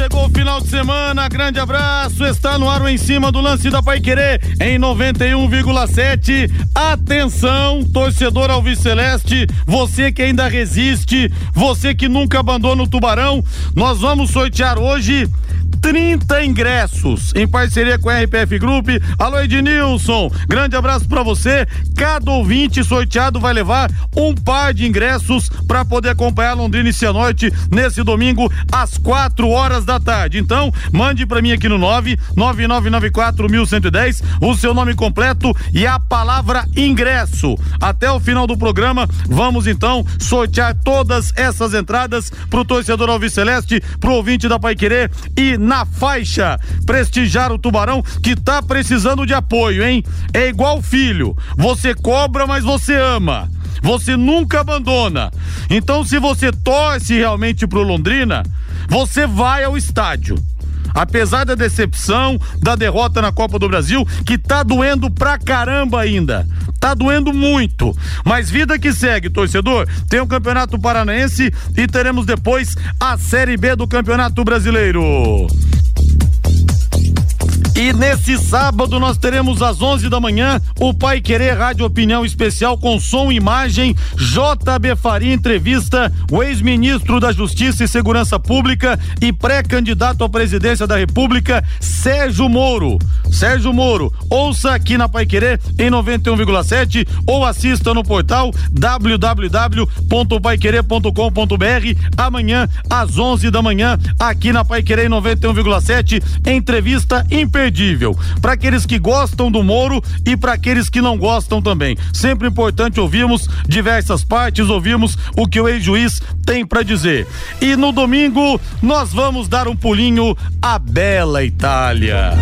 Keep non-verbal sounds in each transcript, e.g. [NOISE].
Chegou o final de semana, grande abraço, está no ar o em cima do lance da Pai Querer em 91,7. Atenção, torcedor Alviceleste, você que ainda resiste, você que nunca abandona o Tubarão, nós vamos sortear hoje 30 ingressos em parceria com a RPF Group. Alô Ednilson, grande abraço para você. Cada ouvinte sorteado vai levar um par de ingressos para poder acompanhar Londrina e Cianorte nesse domingo às 4 horas da tarde. Então, mande para mim aqui no 99941110 o seu nome completo e a palavra ingresso. Até o final do programa, vamos então sortear todas essas entradas pro torcedor Alviceleste, pro ouvinte da Pai Querer e na faixa. Prestigiar o Tubarão que tá precisando de apoio, hein? É igual filho. Você cobra, mas você ama. Você nunca abandona. Então, se você torce realmente pro Londrina, você vai ao estádio. Apesar da decepção, da derrota na Copa do Brasil, que tá doendo pra caramba ainda. Tá doendo muito. Mas vida que segue, torcedor. Tem o Campeonato Paranaense e teremos depois a Série B do Campeonato Brasileiro. E nesse sábado nós teremos às 11 da manhã o Pai Querer Rádio Opinião Especial com som e imagem. JB Faria entrevista o ex-ministro da Justiça e Segurança Pública e pré-candidato à presidência da República, Sérgio Moro. Sérgio Moro, ouça aqui na Pai Querer em 91,7 ou assista no portal www.paiquerer.com.br amanhã às 11 da manhã aqui na Pai Querer em 91,7 entrevista imperdível imperdível. Para aqueles que gostam do Moro e para aqueles que não gostam também. Sempre importante ouvirmos diversas partes, ouvirmos o que o ex-juiz tem para dizer. E no domingo nós vamos dar um pulinho à bela Itália.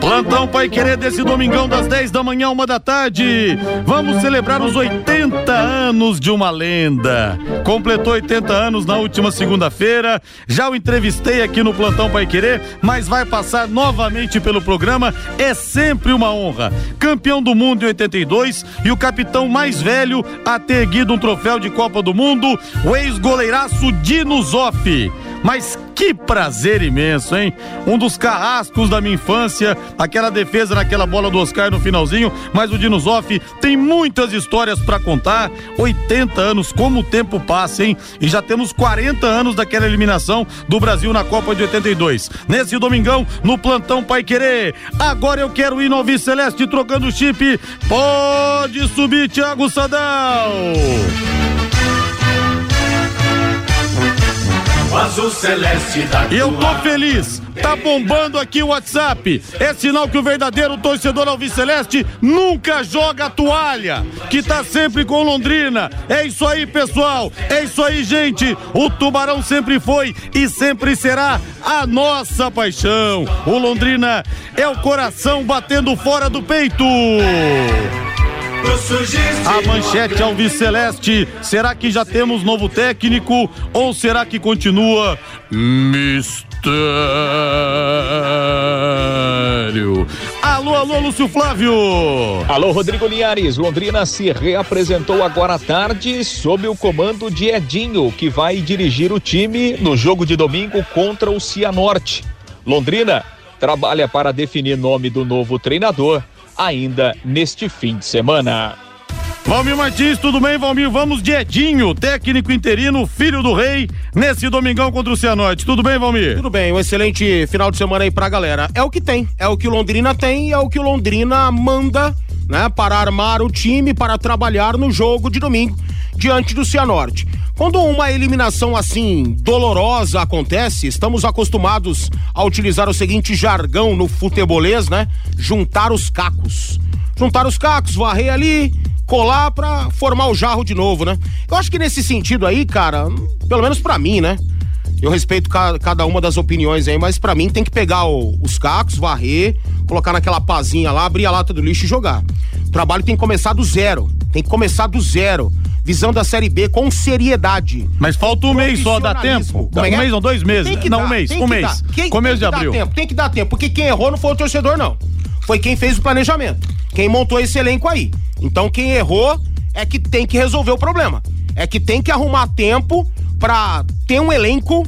Plantão Pai Querer desse domingão das 10 da manhã, uma da tarde. Vamos celebrar os 80 anos de uma lenda. Completou 80 anos na última segunda-feira. Já o entrevistei aqui no Plantão Pai Querer, mas vai passar novamente pelo programa. É sempre uma honra. Campeão do mundo em 82 e o capitão mais velho a ter erguido um troféu de Copa do Mundo, o ex-goleiraço Dino Zoff. Mas que prazer imenso, hein? Um dos carrascos da minha infância, aquela defesa naquela bola do Oscar no finalzinho, mas o Dinosoff tem muitas histórias para contar. 80 anos, como o tempo passa, hein? E já temos 40 anos daquela eliminação do Brasil na Copa de 82. Nesse domingão, no plantão Pai Querer. Agora eu quero ir no Alvi Celeste trocando chip. Pode subir, Thiago Sadal. Azul celeste da E eu tô feliz. Tá bombando aqui o WhatsApp. É sinal que o verdadeiro torcedor Alviceleste nunca joga a toalha, que tá sempre com Londrina. É isso aí, pessoal. É isso aí, gente. O Tubarão sempre foi e sempre será a nossa paixão. O Londrina é o coração batendo fora do peito. A manchete Alviceleste. Será que já temos novo técnico ou será que continua mistério? Alô, alô, Lúcio Flávio. Alô, Rodrigo Linhares. Londrina se reapresentou agora à tarde sob o comando de Edinho, que vai dirigir o time no jogo de domingo contra o Cianorte. Londrina trabalha para definir nome do novo treinador ainda neste fim de semana. Valmir Martins, tudo bem, Valmir? Vamos de Edinho, técnico interino, filho do rei, nesse domingão contra o Cianorte. Tudo bem, Valmir? Tudo bem, um excelente final de semana aí pra galera. É o que tem, é o que o Londrina tem e é o que o Londrina manda, né, para armar o time, para trabalhar no jogo de domingo diante do Cianorte. Quando uma eliminação assim dolorosa acontece, estamos acostumados a utilizar o seguinte jargão no futebolês, né? Juntar os cacos. Juntar os cacos, varrer ali, colar pra formar o jarro de novo, né? Eu acho que nesse sentido aí, cara, pelo menos para mim, né? Eu respeito ca, cada uma das opiniões aí, mas para mim tem que pegar o, os cacos, varrer, colocar naquela pazinha lá, abrir a lata do lixo e jogar. O trabalho tem que começar do zero. Tem que começar do zero. Visão da Série B com seriedade. Mas falta um mês só, dá tempo? É um é? mês ou dois meses? Tem que não, dar, um mês, um mês. Quem- Começo tem de que dar abril. tempo, tem que dar tempo, porque quem errou não foi o torcedor, não. Foi quem fez o planejamento. Quem montou esse elenco aí. Então quem errou é que tem que resolver o problema. É que tem que arrumar tempo pra ter um elenco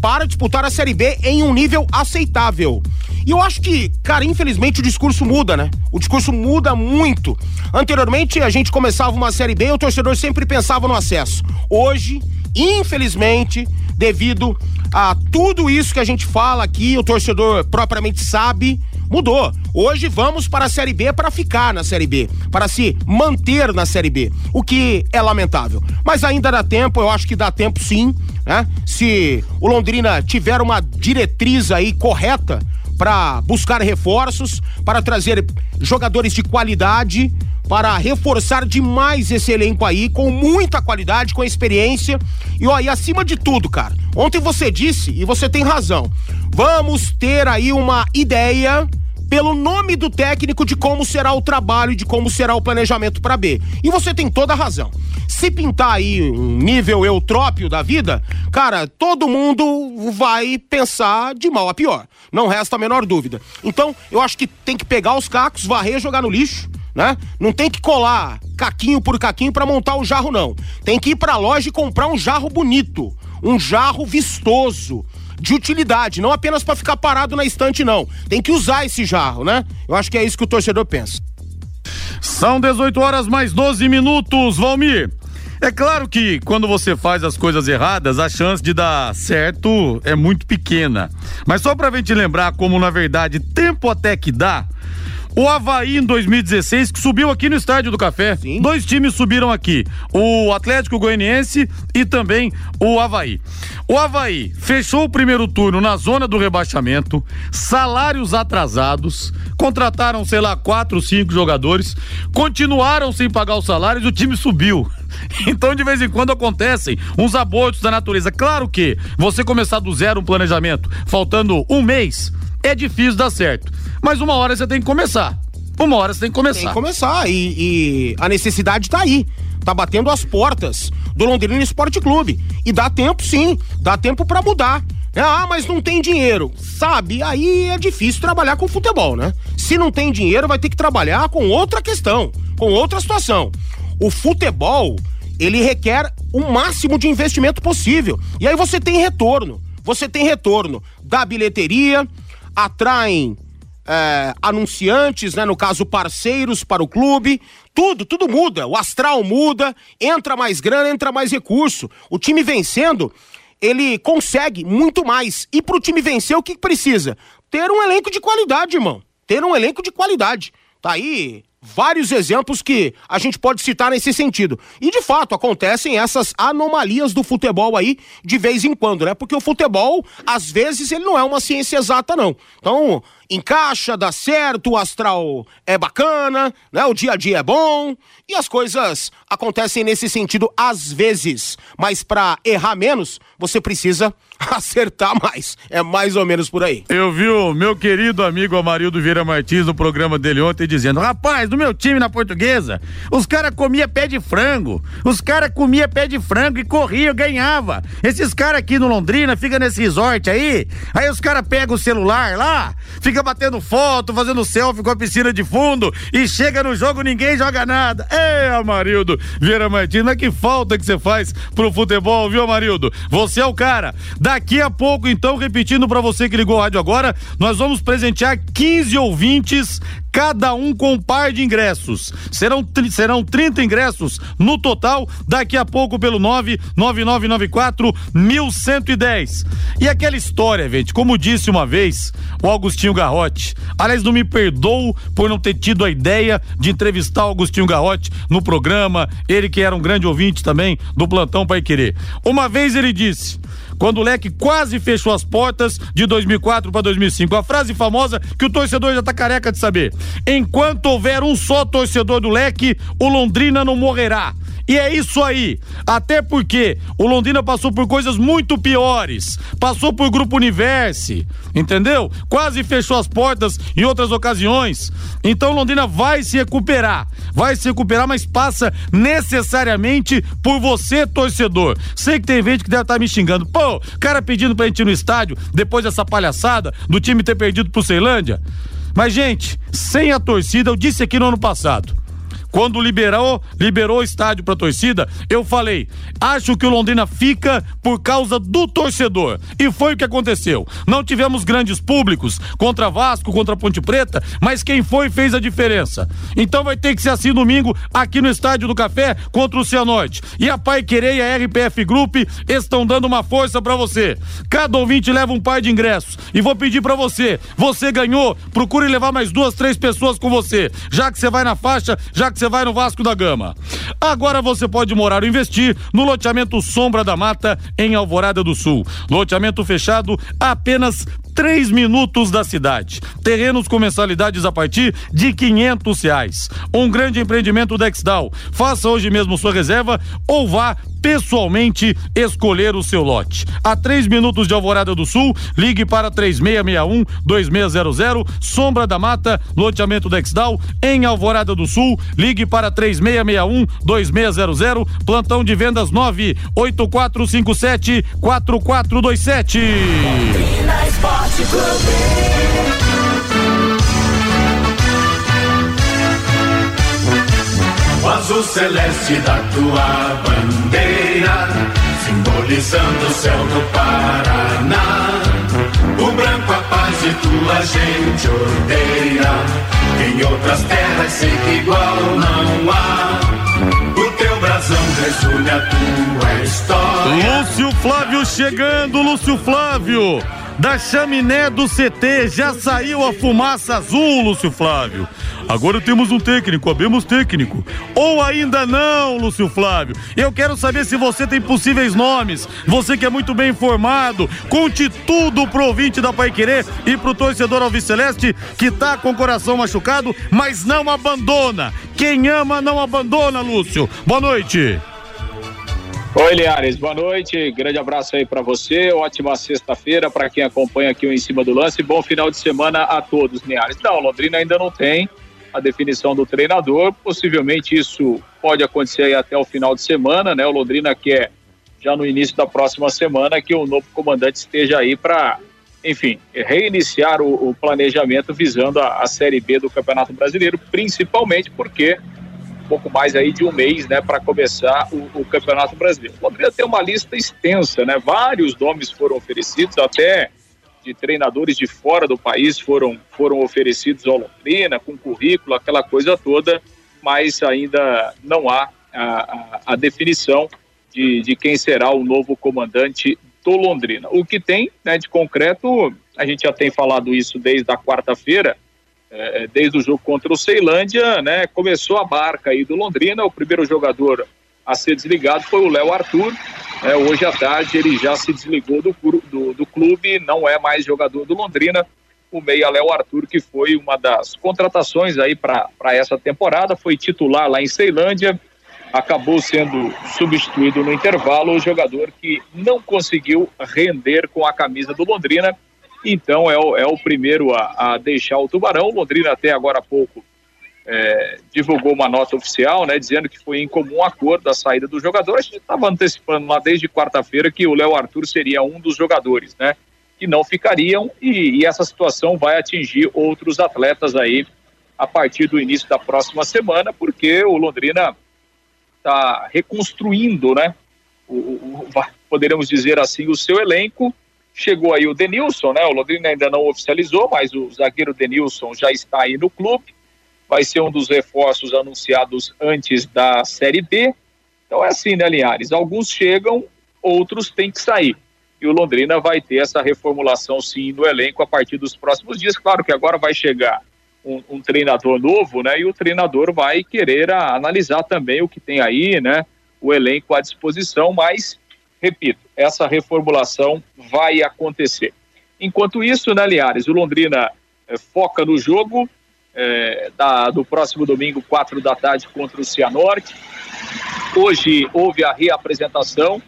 para disputar a Série B em um nível aceitável. E eu acho que, cara, infelizmente o discurso muda, né? O discurso muda muito. Anteriormente a gente começava uma Série B e o torcedor sempre pensava no acesso. Hoje, infelizmente, devido a tudo isso que a gente fala aqui, o torcedor propriamente sabe, mudou. Hoje vamos para a Série B para ficar na Série B, para se manter na Série B, o que é lamentável. Mas ainda dá tempo, eu acho que dá tempo sim, né? Se o Londrina tiver uma diretriz aí correta para buscar reforços, para trazer jogadores de qualidade, para reforçar demais esse elenco aí, com muita qualidade, com experiência. E ó, e acima de tudo, cara, ontem você disse, e você tem razão, vamos ter aí uma ideia pelo nome do técnico de como será o trabalho e de como será o planejamento para B. E você tem toda a razão. Se pintar aí um nível eutrópio da vida, cara, todo mundo vai pensar de mal a pior. Não resta a menor dúvida. Então, eu acho que tem que pegar os cacos, varrer jogar no lixo. Né? Não tem que colar caquinho por caquinho para montar o jarro, não. Tem que ir pra loja e comprar um jarro bonito, um jarro vistoso, de utilidade, não apenas para ficar parado na estante, não. Tem que usar esse jarro, né? Eu acho que é isso que o torcedor pensa. São 18 horas mais 12 minutos, Valmir. É claro que quando você faz as coisas erradas, a chance de dar certo é muito pequena. Mas só pra gente lembrar como, na verdade, tempo até que dá, o Havaí em 2016, que subiu aqui no Estádio do Café. Sim. Dois times subiram aqui: o Atlético Goianiense e também o Havaí. O Havaí fechou o primeiro turno na zona do rebaixamento, salários atrasados, contrataram, sei lá, quatro, cinco jogadores, continuaram sem pagar os salários e o time subiu. [LAUGHS] Então, de vez em quando acontecem uns abortos da natureza. Claro que você começar do zero um planejamento, faltando um mês, é difícil dar certo. Mas uma hora você tem que começar. Uma hora você tem que começar. Tem que começar. E, e a necessidade tá aí. Tá batendo as portas do Londrina Esporte Clube. E dá tempo, sim. Dá tempo pra mudar. Ah, mas não tem dinheiro. Sabe, aí é difícil trabalhar com futebol, né? Se não tem dinheiro, vai ter que trabalhar com outra questão, com outra situação. O futebol, ele requer o máximo de investimento possível. E aí você tem retorno. Você tem retorno da bilheteria, atraem é, anunciantes, né? No caso, parceiros para o clube. Tudo, tudo muda. O astral muda, entra mais grana, entra mais recurso. O time vencendo, ele consegue muito mais. E pro time vencer, o que precisa? Ter um elenco de qualidade, irmão. Ter um elenco de qualidade. Tá aí vários exemplos que a gente pode citar nesse sentido. E de fato acontecem essas anomalias do futebol aí de vez em quando, né? Porque o futebol, às vezes, ele não é uma ciência exata, não. Então, encaixa, dá certo, o astral é bacana, né? O dia a dia é bom e as coisas acontecem nesse sentido às vezes. Mas para errar menos, você precisa [LAUGHS] acertar mais. É mais ou menos por aí. Eu vi o meu querido amigo Amarildo Vieira Martins no programa dele ontem dizendo: Rapaz, no meu time na portuguesa, os caras comiam pé de frango. Os caras comiam pé de frango e corriam, ganhava. Esses caras aqui no Londrina ficam nesse resort aí. Aí os caras pegam o celular lá, fica batendo foto, fazendo selfie com a piscina de fundo e chega no jogo, ninguém joga nada. Ei, Amarildo Vieira Martins, mas que falta que você faz pro futebol, viu, Amarildo? Você é o cara. Daqui a pouco, então, repetindo pra você que ligou o rádio agora, nós vamos presentear 15 ouvintes, cada um com um par de ingressos. Serão, serão 30 ingressos no total, daqui a pouco pelo 99994 1110. E aquela história, gente, como disse uma vez o Augustinho Garrote, aliás, não me perdoo por não ter tido a ideia de entrevistar o Augustinho Garrote no programa, ele que era um grande ouvinte também do Plantão Pai Querer. Uma vez ele disse, quando o Leque quase fechou as portas de 2004 para 2005. A frase famosa que o torcedor já tá careca de saber. Enquanto houver um só torcedor do Leque, o Londrina não morrerá. E é isso aí. Até porque o Londrina passou por coisas muito piores. Passou por Grupo Universe, entendeu? Quase fechou as portas em outras ocasiões. Então Londrina vai se recuperar. Vai se recuperar, mas passa necessariamente por você, torcedor. Sei que tem gente que deve estar tá me xingando. Pô, cara pedindo pra gente ir no estádio depois dessa palhaçada do time ter perdido pro Ceilândia. Mas, gente, sem a torcida, eu disse aqui no ano passado quando liberou, liberou o estádio para torcida, eu falei: acho que o Londrina fica por causa do torcedor. E foi o que aconteceu. Não tivemos grandes públicos contra Vasco, contra Ponte Preta, mas quem foi fez a diferença. Então vai ter que ser assim domingo aqui no Estádio do Café contra o Cianorte. E a Pai Querer e a RPF Group estão dando uma força para você. Cada ouvinte leva um par de ingressos. E vou pedir para você: você ganhou, procure levar mais duas, três pessoas com você. Já que você vai na faixa, já que você vai no Vasco da Gama. Agora você pode morar ou investir no loteamento Sombra da Mata, em Alvorada do Sul. Loteamento fechado apenas três minutos da cidade. Terrenos com mensalidades a partir de quinhentos reais. Um grande empreendimento Dexdal. Faça hoje mesmo sua reserva ou vá pessoalmente escolher o seu lote. A três minutos de Alvorada do Sul, ligue para 3661 2600, Sombra da Mata, loteamento Dexdal, em Alvorada do Sul, ligue para 3661 2600, plantão de vendas 98457 4427. Esporte Clube. O azul celeste da tua bandeira, simbolizando o céu do Paraná. O branco a paz e tua gente odeia. Em outras terras sei que igual não há. Resume a tua história. Lúcio Flávio chegando, Lúcio Flávio da chaminé do CT já saiu a fumaça azul, Lúcio Flávio. Agora temos um técnico, abemos técnico. Ou ainda não, Lúcio Flávio. Eu quero saber se você tem possíveis nomes. Você que é muito bem informado. Conte tudo pro ouvinte da Pai Querer e pro torcedor Alviceleste que tá com o coração machucado, mas não abandona. Quem ama não abandona, Lúcio. Boa noite. Oi, Liares, boa noite. Grande abraço aí para você. Ótima sexta-feira para quem acompanha aqui o Em Cima do Lance. Bom final de semana a todos, Liares. Não, Londrina ainda não tem a definição do treinador. Possivelmente isso pode acontecer aí até o final de semana, né? O Londrina quer já no início da próxima semana que o novo comandante esteja aí para, enfim, reiniciar o, o, planejamento visando a, a Série B do Campeonato Brasileiro, principalmente porque pouco mais aí de um mês, né, para começar o, o, Campeonato Brasileiro. O Londrina tem uma lista extensa, né? Vários nomes foram oferecidos, até de treinadores de fora do país foram foram oferecidos ao Londrina com currículo, aquela coisa toda, mas ainda não há a, a, a definição de, de quem será o novo comandante do Londrina. O que tem, né, de concreto, a gente já tem falado isso desde a quarta-feira é, é, desde o jogo contra o Ceilândia, né, começou a barca aí do Londrina. O primeiro jogador a ser desligado foi o Léo Arthur. É, hoje à tarde ele já se desligou do, do, do clube, não é mais jogador do Londrina. O meia Léo Arthur, que foi uma das contratações aí para essa temporada, foi titular lá em Ceilândia, acabou sendo substituído no intervalo. O jogador que não conseguiu render com a camisa do Londrina então é o, é o primeiro a, a deixar o Tubarão. Londrina até agora há pouco é, divulgou uma nota oficial, né, dizendo que foi em comum acordo a saída do jogador. A gente estava antecipando lá desde quarta-feira que o Léo Arthur seria um dos jogadores, né, que não ficariam e, e, essa situação vai atingir outros atletas aí a partir do início da próxima semana, porque o Londrina está reconstruindo, né, o, o, poderemos dizer assim, o seu elenco Chegou aí o Denilson, né? O Londrina ainda não oficializou, mas o zagueiro Denilson já está aí no clube. Vai ser um dos reforços anunciados antes da Série B. Então é assim, né, Linhares? Alguns chegam, outros têm que sair. E o Londrina vai ter essa reformulação, sim, no elenco a partir dos próximos dias. Claro que agora vai chegar um, um treinador novo, né? E o treinador vai querer a, analisar também o que tem aí, né? O elenco à disposição, mas repito, essa reformulação vai acontecer. Enquanto isso, né, Liares, o Londrina é, foca no jogo é, da, do próximo domingo, quatro da tarde, contra o Cianorte. Hoje houve a reapresentação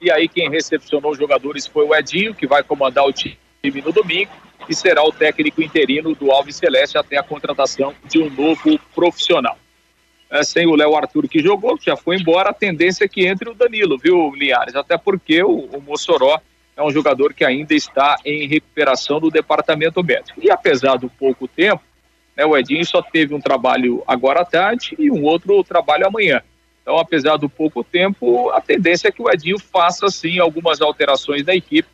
e aí quem recepcionou os jogadores foi o Edinho, que vai comandar o time no domingo e será o técnico interino do Alves Celeste até a contratação de um novo profissional. É, sem o Léo Arthur que jogou, já foi embora, a tendência é que entre o Danilo, viu, Linhares? Até porque o, o Mossoró é um jogador que ainda está em recuperação do departamento médico. E apesar do pouco tempo, né, o Edinho só teve um trabalho agora à tarde e um outro trabalho amanhã. Então, apesar do pouco tempo, a tendência é que o Edinho faça, sim, algumas alterações na equipe,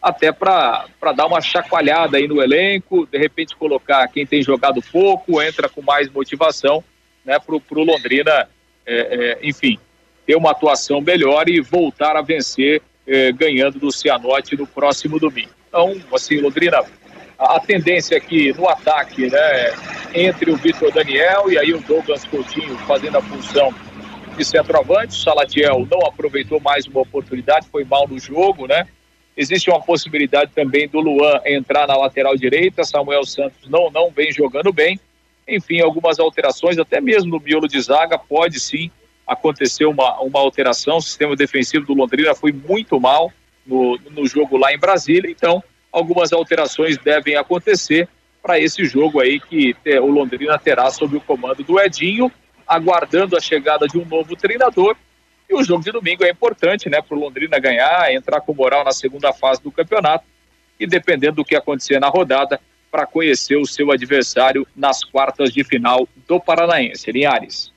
até para dar uma chacoalhada aí no elenco, de repente colocar quem tem jogado pouco, entra com mais motivação, né, para o Londrina, é, é, enfim, ter uma atuação melhor e voltar a vencer eh, ganhando do Cianorte no próximo domingo. Então, assim, Londrina, a, a tendência aqui no ataque, né, entre o Vitor Daniel e aí o Douglas Coutinho fazendo a função de centroavante, o Salatiel não aproveitou mais uma oportunidade, foi mal no jogo, né? Existe uma possibilidade também do Luan entrar na lateral direita, Samuel Santos não, não vem jogando bem. Enfim, algumas alterações, até mesmo no miolo de zaga, pode sim aconteceu uma, uma alteração, o sistema defensivo do Londrina foi muito mal no, no jogo lá em Brasília, então algumas alterações devem acontecer para esse jogo aí que o Londrina terá sob o comando do Edinho, aguardando a chegada de um novo treinador. E o jogo de domingo é importante, né, para o Londrina ganhar, entrar com moral na segunda fase do campeonato. E dependendo do que acontecer na rodada, para conhecer o seu adversário nas quartas de final do Paranaense. Linhares.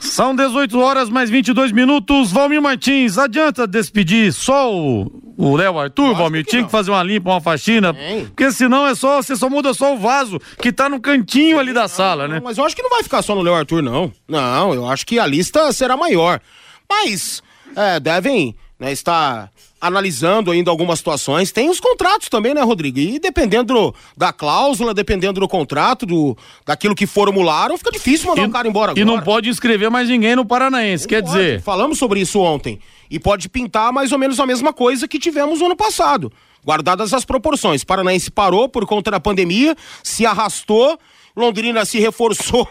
São 18 horas mais 22 minutos. Valmir Martins, adianta despedir só o Léo Arthur, Valmir? Tinha que fazer uma limpa, uma faxina. Porque senão é só, você só muda só o vaso que tá no cantinho ali da sala, né? Mas eu acho que não vai ficar só no Léo Arthur, não. Não, eu acho que a lista será maior. Mas é, devem né, estar analisando ainda algumas situações. Tem os contratos também, né, Rodrigo? E dependendo da cláusula, dependendo do contrato, do, daquilo que formularam, fica difícil mandar o um cara embora agora. E não pode inscrever mais ninguém no Paranaense, não quer pode. dizer. Falamos sobre isso ontem. E pode pintar mais ou menos a mesma coisa que tivemos no ano passado. Guardadas as proporções. Paranaense parou por conta da pandemia, se arrastou. Londrina se reforçou,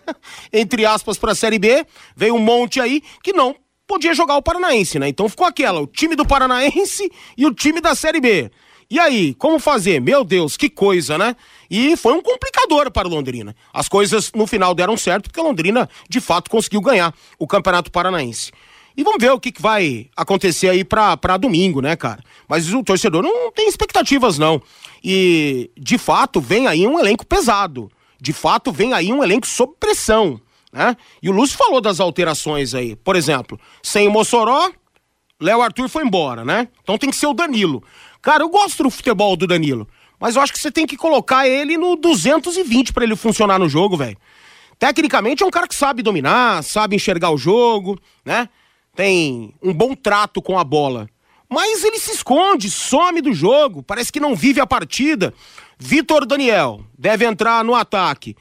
[LAUGHS] entre aspas, para a Série B. Veio um monte aí que não podia jogar o Paranaense, né? Então ficou aquela, o time do Paranaense [LAUGHS] e o time da Série B. E aí, como fazer? Meu Deus, que coisa, né? E foi um complicador para Londrina. As coisas no final deram certo porque a Londrina, de fato, conseguiu ganhar o Campeonato Paranaense. E vamos ver o que, que vai acontecer aí para domingo, né, cara? Mas o torcedor não tem expectativas, não. E, de fato, vem aí um elenco pesado. De fato, vem aí um elenco sob pressão. Né? E o Lúcio falou das alterações aí. Por exemplo, sem o Mossoró, Léo Arthur foi embora, né? Então tem que ser o Danilo. Cara, eu gosto do futebol do Danilo, mas eu acho que você tem que colocar ele no 220 para ele funcionar no jogo, velho. Tecnicamente é um cara que sabe dominar, sabe enxergar o jogo, né? Tem um bom trato com a bola. Mas ele se esconde, some do jogo, parece que não vive a partida. Vitor Daniel deve entrar no ataque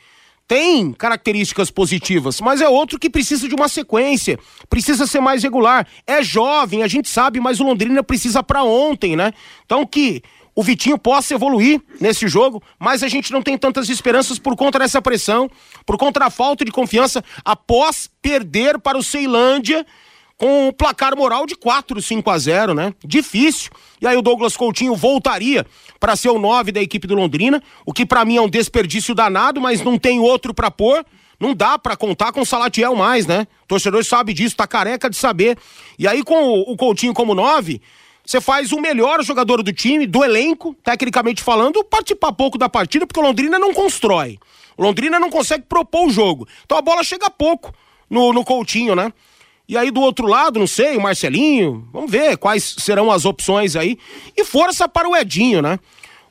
tem características positivas, mas é outro que precisa de uma sequência, precisa ser mais regular. É jovem, a gente sabe, mas o Londrina precisa para ontem, né? Então que o Vitinho possa evoluir nesse jogo, mas a gente não tem tantas esperanças por conta dessa pressão, por conta da falta de confiança após perder para o Ceilândia com o placar moral de 4, 5 a 0, né? Difícil. E aí o Douglas Coutinho voltaria para ser o 9 da equipe do Londrina, o que para mim é um desperdício danado, mas não tem outro para pôr. Não dá para contar com o Salatiel mais, né? O torcedor sabe disso, tá careca de saber. E aí com o Coutinho como 9, você faz o melhor jogador do time, do elenco, tecnicamente falando, participar pouco da partida, porque o Londrina não constrói. O Londrina não consegue propor o jogo. Então a bola chega pouco no, no Coutinho, né? E aí do outro lado, não sei, o Marcelinho, vamos ver quais serão as opções aí. E força para o Edinho, né?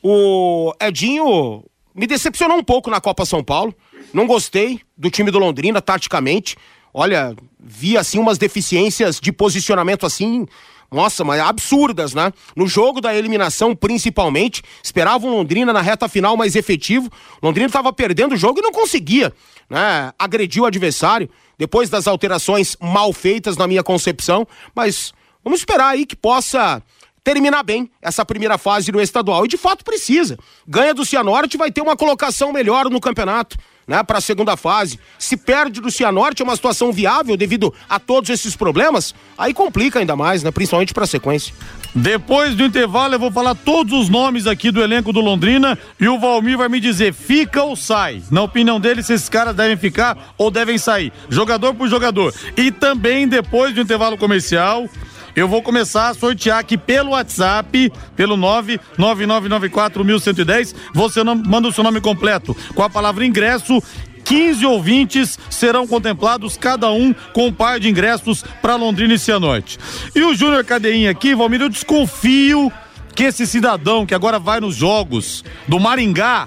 O Edinho me decepcionou um pouco na Copa São Paulo. Não gostei do time do Londrina, taticamente. Olha, vi assim umas deficiências de posicionamento assim, nossa, mas absurdas, né? No jogo da eliminação, principalmente, esperavam Londrina na reta final mais efetivo. Londrina estava perdendo o jogo e não conseguia, né? Agrediu o adversário depois das alterações mal feitas na minha concepção, mas vamos esperar aí que possa terminar bem essa primeira fase do estadual. E de fato precisa. Ganha do Cianorte, vai ter uma colocação melhor no campeonato. Né, para a segunda fase. Se perde do Cianorte é uma situação viável devido a todos esses problemas, aí complica ainda mais, né, principalmente para a sequência. Depois do intervalo, eu vou falar todos os nomes aqui do elenco do Londrina e o Valmir vai me dizer fica ou sai. Na opinião dele, se esses caras devem ficar ou devem sair. Jogador por jogador. E também, depois do intervalo comercial, eu vou começar a sortear aqui pelo WhatsApp, pelo 999941110. Você manda o seu nome completo com a palavra ingresso 15 ouvintes serão contemplados, cada um com um par de ingressos para Londrina e Cianorte. E o Júnior Cadeinha aqui, Valmir, eu desconfio que esse cidadão que agora vai nos jogos do Maringá,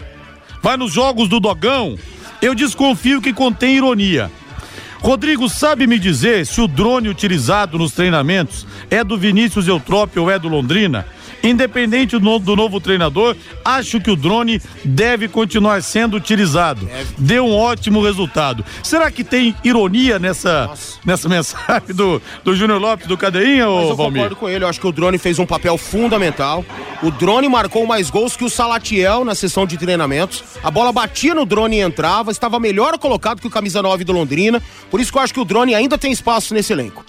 vai nos jogos do Dogão, eu desconfio que contém ironia. Rodrigo, sabe me dizer se o drone utilizado nos treinamentos é do Vinícius Eutrópio ou é do Londrina? Independente do, do, novo treinador, acho que o drone deve continuar sendo utilizado. Deu um ótimo resultado. Será que tem ironia nessa, nessa [LAUGHS] mensagem do, do Júnior Lopes, do Cadeinha, ou eu Valmir? concordo com ele, eu acho que o drone fez um papel fundamental. O drone marcou mais gols que o Salatiel na sessão de treinamentos. A bola batia no drone e entrava, estava melhor colocado que o camisa 9 do Londrina. Por isso que eu acho que o drone ainda tem espaço nesse elenco.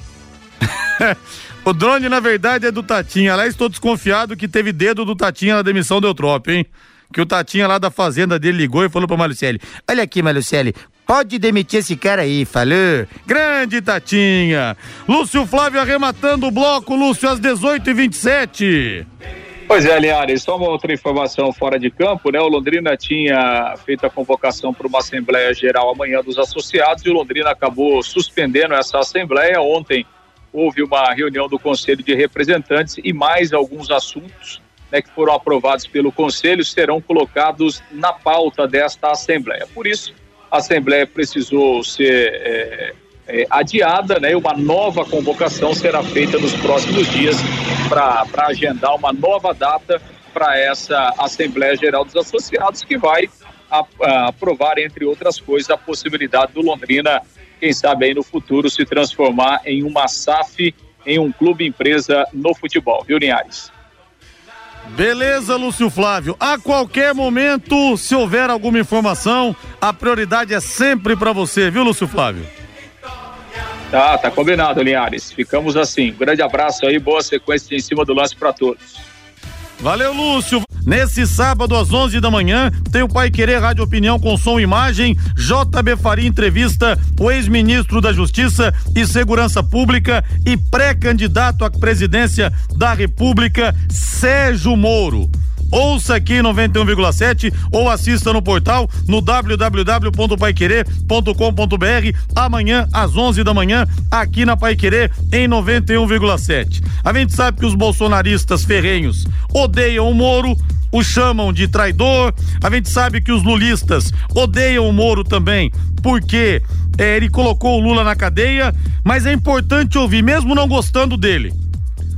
[LAUGHS] O drone, na verdade, é do Tatinha. Aliás, estou desconfiado que teve dedo do Tatinha na demissão do Eutrópio, hein? Que o Tatinha lá da fazenda dele ligou e falou pro Malucelli: Olha aqui, Malucelli, pode demitir esse cara aí, falou. Grande Tatinha. Lúcio Flávio arrematando o bloco, Lúcio, às 18h27. Pois é, Linhares, só uma outra informação fora de campo, né? O Londrina tinha feito a convocação para uma Assembleia Geral amanhã dos associados e o Londrina acabou suspendendo essa Assembleia. Ontem houve uma reunião do Conselho de Representantes e mais alguns assuntos né, que foram aprovados pelo Conselho serão colocados na pauta desta Assembleia. Por isso, a Assembleia precisou ser é, é, adiada, né, uma nova convocação será feita nos próximos dias para agendar uma nova data para essa Assembleia Geral dos Associados, que vai a, a, aprovar, entre outras coisas, a possibilidade do Londrina quem sabe aí no futuro se transformar em uma SAF, em um clube empresa no futebol, viu, Linhares? Beleza, Lúcio Flávio. A qualquer momento, se houver alguma informação, a prioridade é sempre para você, viu, Lúcio Flávio? Tá, tá combinado, Linhares. Ficamos assim. Um grande abraço aí, boa sequência em cima do lance para todos. Valeu, Lúcio. Nesse sábado, às 11 da manhã, tem o Pai Querer Rádio Opinião com som e imagem. JB Faria entrevista o ex-ministro da Justiça e Segurança Pública e pré-candidato à presidência da República, Sérgio Moro. Ouça aqui 91,7 ou assista no portal no www.paiquerer.com.br amanhã às 11 da manhã aqui na Paiquerer em 91,7. A gente sabe que os bolsonaristas ferrenhos odeiam o Moro, o chamam de traidor. A gente sabe que os lulistas odeiam o Moro também, porque é, ele colocou o Lula na cadeia, mas é importante ouvir, mesmo não gostando dele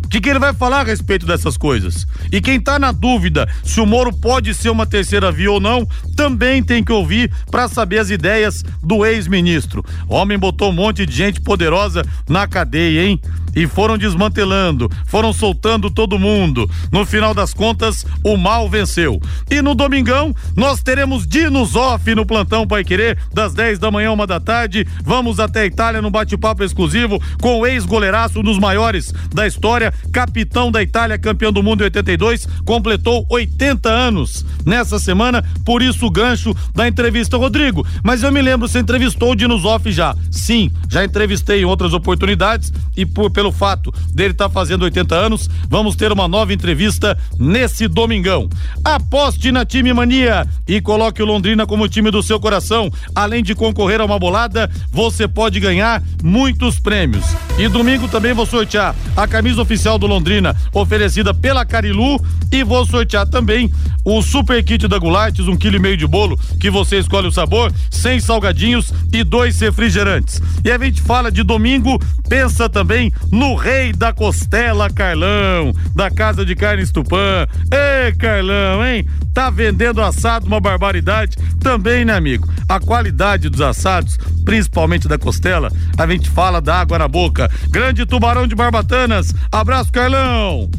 o que, que, ele vai falar a respeito dessas coisas? E quem está na dúvida se o Moro pode ser uma terceira via ou não, também tem que ouvir para saber as ideias do ex-ministro. Homem botou um monte de gente poderosa na cadeia, hein? E foram desmantelando, foram soltando todo mundo. No final das contas, o mal venceu. E no domingão, nós teremos Dinos Off no plantão Pai Querer, das 10 da manhã, uma da tarde. Vamos até a Itália no bate-papo exclusivo com o ex-goleiraço, um dos maiores da história, capitão da Itália, campeão do mundo em 82, completou 80 anos nessa semana, por isso o gancho da entrevista. Rodrigo, mas eu me lembro, você entrevistou o Dinos Off já. Sim, já entrevistei em outras oportunidades e por, pelo fato dele estar tá fazendo 80 anos, vamos ter uma nova entrevista nesse domingão. Aposte na Time Mania e coloque o Londrina como time do seu coração. Além de concorrer a uma bolada, você pode ganhar muitos prêmios. E domingo também vou sortear a camisa oficial do Londrina, oferecida pela Carilu, e vou sortear também o super kit da Gulates, um quilo e meio de bolo, que você escolhe o sabor, sem salgadinhos e dois refrigerantes. E a gente fala de domingo, pensa também no rei da costela, Carlão, da Casa de Carnes Tupã. Ei, Carlão, hein? Tá vendendo assado uma barbaridade também, né, amigo? A qualidade dos assados, principalmente da costela, a gente fala da água na boca. Grande Tubarão de Barbatanas, abraço, abraço, Carlão.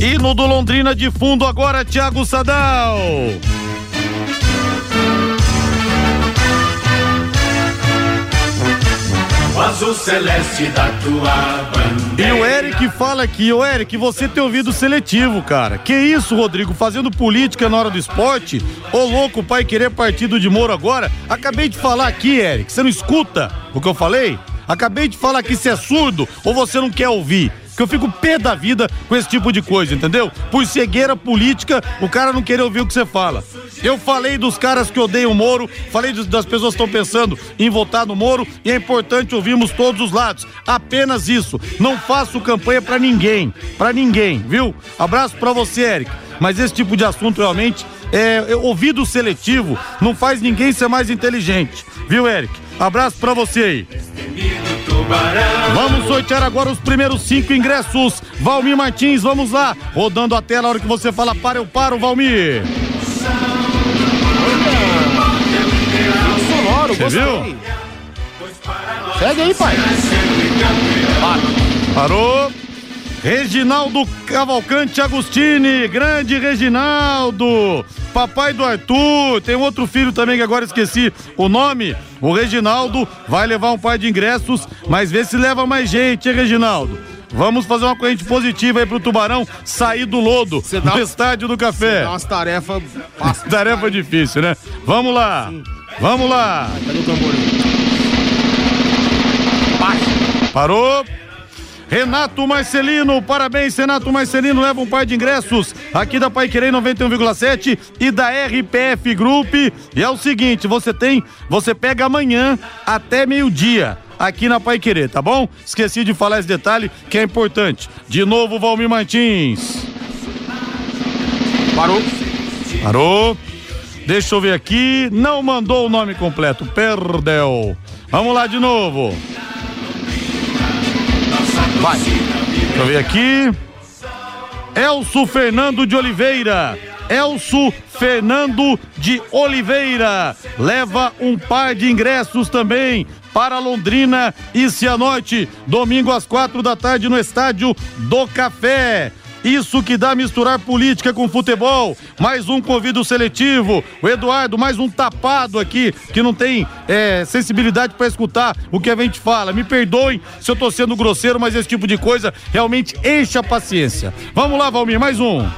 Hino do Londrina de fundo agora, Thiago Sadal. O azul celeste da tua bandeira. E o Eric fala aqui, o Eric, você tem ouvido seletivo, cara. Que isso, Rodrigo, fazendo política na hora do esporte? Ô louco, pai querer é partido de Moro agora? Acabei de falar aqui, Eric, você não escuta o que eu falei? Acabei de falar que você é surdo ou você não quer ouvir? que eu fico pé da vida com esse tipo de coisa, entendeu? Por cegueira política, o cara não querer ouvir o que você fala. Eu falei dos caras que odeiam o Moro, falei das pessoas que estão pensando em votar no Moro e é importante ouvirmos todos os lados. Apenas isso. Não faço campanha para ninguém, para ninguém, viu? Abraço para você, Eric. Mas esse tipo de assunto realmente é, é ouvido seletivo não faz ninguém ser mais inteligente, viu, Eric? Abraço para você aí. Vamos sortear agora os primeiros cinco ingressos. Valmir Martins, vamos lá. Rodando a tela, a hora que você fala para, eu paro, Valmir. Sonoro, Você viu? Segue aí, pai. Parou. Reginaldo Cavalcante Agostini, grande Reginaldo, papai do Arthur, tem outro filho também que agora esqueci o nome. O Reginaldo vai levar um par de ingressos, mas vê se leva mais gente, hein, Reginaldo? Vamos fazer uma corrente positiva aí pro Tubarão sair do lodo dá- no estádio do café. Dá umas tarefas. [LAUGHS] Tarefa difícil, né? Vamos lá, vamos lá. Cadê o tambor? Parou. Renato Marcelino, parabéns, Renato Marcelino, leva um par de ingressos aqui da Pai Querer 91,7 e da RPF Group. E é o seguinte, você tem, você pega amanhã até meio-dia aqui na Pai Querer, tá bom? Esqueci de falar esse detalhe que é importante. De novo, Valmir Martins. Parou. Parou. Deixa eu ver aqui. Não mandou o nome completo. Perdeu. Vamos lá de novo. Vai. Deixa eu ver aqui. Elso Fernando de Oliveira. Elso Fernando de Oliveira leva um par de ingressos também para Londrina e Cianorte, domingo às quatro da tarde no estádio do Café. Isso que dá misturar política com futebol. Mais um convite seletivo. O Eduardo, mais um tapado aqui, que não tem é, sensibilidade para escutar o que a gente fala. Me perdoem se eu tô sendo grosseiro, mas esse tipo de coisa realmente enche a paciência. Vamos lá, Valmir, mais um. [LAUGHS]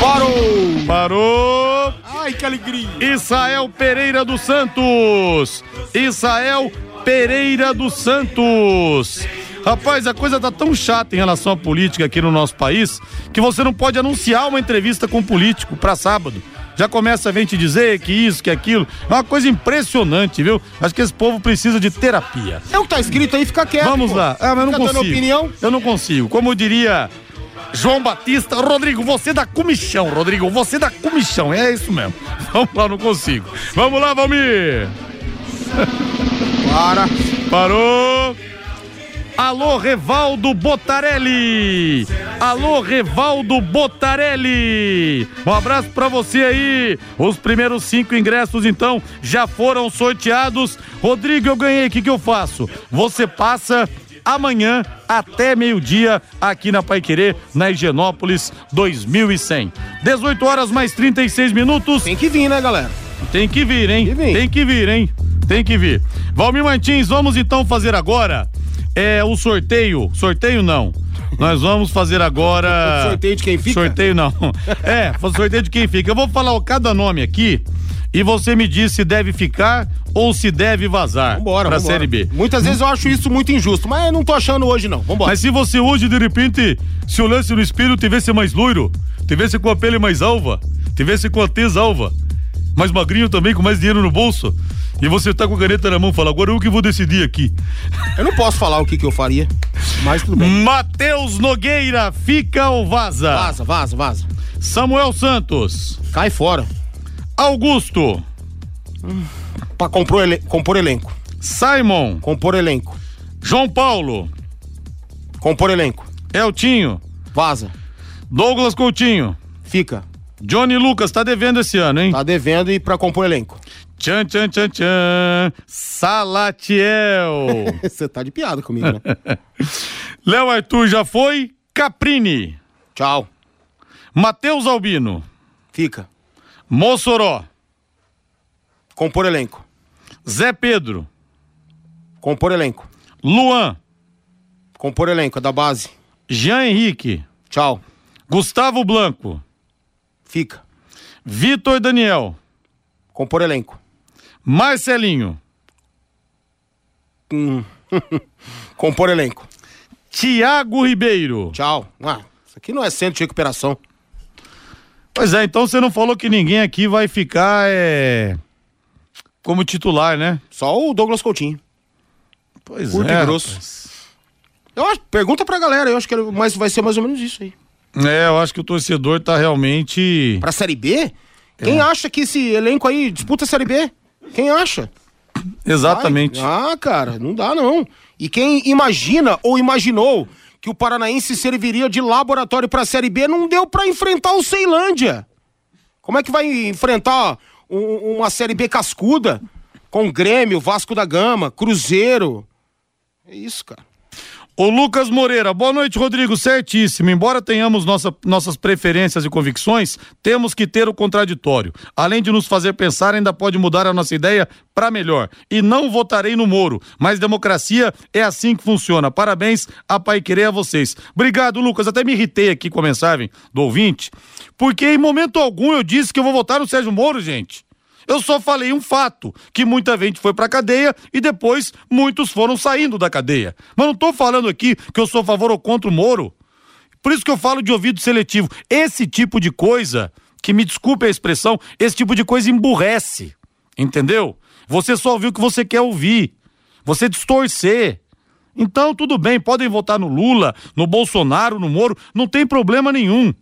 Parou. Parou. Ai, que alegria. Israel Pereira dos Santos. Israel Pereira dos Santos. Rapaz, a coisa tá tão chata em relação à política aqui no nosso país que você não pode anunciar uma entrevista com um político para sábado. Já começa a vir te dizer que isso, que aquilo. É uma coisa impressionante, viu? Acho que esse povo precisa de terapia. É o que tá escrito aí, fica quieto. Vamos pô. lá. Ah, mas eu não Fica dando consigo. opinião. Eu não consigo. Como diria João Batista, Rodrigo, você dá comichão, Rodrigo, você dá comichão. É isso mesmo. [LAUGHS] Vamos lá, não consigo. Vamos lá, Valmir. Para. Parou. Alô, Revaldo Botarelli. Alô, Revaldo Botarelli. Um abraço pra você aí. Os primeiros cinco ingressos, então, já foram sorteados. Rodrigo, eu ganhei. O que, que eu faço? Você passa amanhã até meio-dia aqui na Pai Querer, na Higienópolis 2100. 18 horas mais 36 minutos. Tem que vir, né, galera? Tem que vir, hein? Tem que vir. Tem que vir, hein? Tem que vir. Valmir Martins, vamos então fazer agora é o sorteio. Sorteio não. Nós vamos fazer agora. [LAUGHS] Sorteio de quem fica? Sorteio não. [LAUGHS] É, sorteio de quem fica. Eu vou falar cada nome aqui e você me diz se deve ficar ou se deve vazar Vambora, pra vambora. Série B. Muitas vezes eu acho isso muito injusto, mas eu não tô achando hoje, não. Vambora. Mas se você hoje, de repente, se olhasse no espelho, te vesse mais loiro, te vesse com a pele mais alva, te vesse com a tez alva, mais magrinho também, com mais dinheiro no bolso, e você tá com a caneta na mão, fala, agora eu que vou decidir aqui. Eu não posso falar o que, que eu faria, mas tudo bem. Matheus Nogueira, fica ou vaza? Vaza, vaza, vaza. Samuel Santos, Cai fora. Augusto, Pra compor, elen compor elenco. Simon, Compor elenco. João Paulo, Compor elenco. Eltinho, Vaza. Douglas Coutinho, Fica. Johnny Lucas, tá devendo esse ano, hein? Tá devendo e pra compor elenco. Tchan, tchan, tchan, tchan. Salatiel. [LAUGHS] Você tá de piada comigo, né? [LAUGHS] Léo Arthur já foi. Caprini. Tchau. Matheus Albino. Fica. Mossoró. Compor elenco. Zé Pedro. Compor elenco. Luan. Compor elenco, é da base. Jean Henrique. Tchau. Gustavo Blanco. Fica. Vitor Daniel. Compor elenco. Marcelinho. [LAUGHS] Compor elenco. Tiago Ribeiro. Tchau. Ah, isso aqui não é centro de recuperação. Pois é, então você não falou que ninguém aqui vai ficar é, como titular, né? Só o Douglas Coutinho. Pois Curto é. e grosso. Eu acho, pergunta pra galera, eu acho que mas vai ser mais ou menos isso aí. É, eu acho que o torcedor tá realmente. Pra Série B? Quem acha que esse elenco aí disputa a Série B? Quem acha? Exatamente. Ah, cara, não dá não. E quem imagina ou imaginou que o Paranaense serviria de laboratório pra Série B não deu pra enfrentar o Ceilândia. Como é que vai enfrentar um- uma Série B cascuda com Grêmio, Vasco da Gama, Cruzeiro? É isso, cara. O Lucas Moreira, boa noite, Rodrigo. Certíssimo. Embora tenhamos nossa- nossas preferências e convicções, temos que ter o contraditório. Além de nos fazer pensar, ainda pode mudar a nossa ideia para melhor. E não votarei no Moro, mas democracia é assim que funciona. Parabéns a Pai Querer a vocês. Obrigado, Lucas. Até me irritei aqui com a mensagem do ouvinte, porque em momento algum eu disse que eu vou votar no Sérgio Moro, gente. Eu só falei um fato, que muita gente foi pra cadeia e depois muitos foram saindo da cadeia. Mas não tô falando aqui que eu sou a favor ou contra o Moro. Por isso que eu falo de ouvido seletivo. Esse tipo de coisa, que me desculpe a expressão, esse tipo de coisa emburrece. Entendeu? Você só ouviu o que você quer ouvir. Você distorcer. Então, tudo bem, podem votar no Lula, no Bolsonaro, no Moro, não tem problema nenhum.